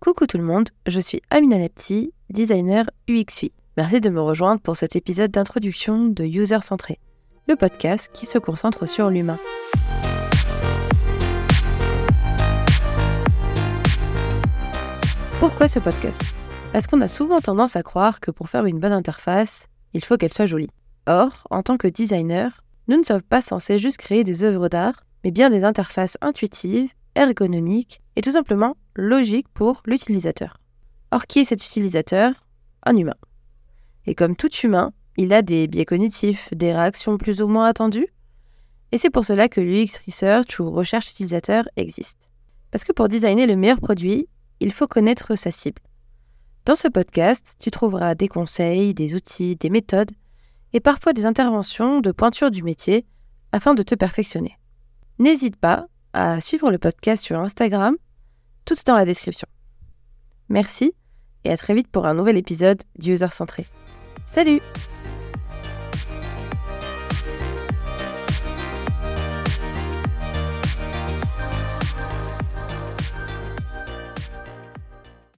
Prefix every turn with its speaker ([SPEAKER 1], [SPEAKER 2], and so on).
[SPEAKER 1] Coucou tout le monde, je suis Amina Lepti, designer UX Merci de me rejoindre pour cet épisode d'introduction de User Centré, le podcast qui se concentre sur l'humain. Pourquoi ce podcast? Parce qu'on a souvent tendance à croire que pour faire une bonne interface, il faut qu'elle soit jolie. Or, en tant que designer, nous ne sommes pas censés juste créer des œuvres d'art, mais bien des interfaces intuitives, ergonomiques et tout simplement logique pour l'utilisateur. Or, qui est cet utilisateur? Un humain. Et comme tout humain, il a des biais cognitifs, des réactions plus ou moins attendues. Et c'est pour cela que l'UX Research ou recherche utilisateur existe. Parce que pour designer le meilleur produit, il faut connaître sa cible. Dans ce podcast, tu trouveras des conseils, des outils, des méthodes et parfois des interventions de pointure du métier afin de te perfectionner. N'hésite pas à suivre le podcast sur Instagram tout est dans la description. Merci et à très vite pour un nouvel épisode d'User Centré. Salut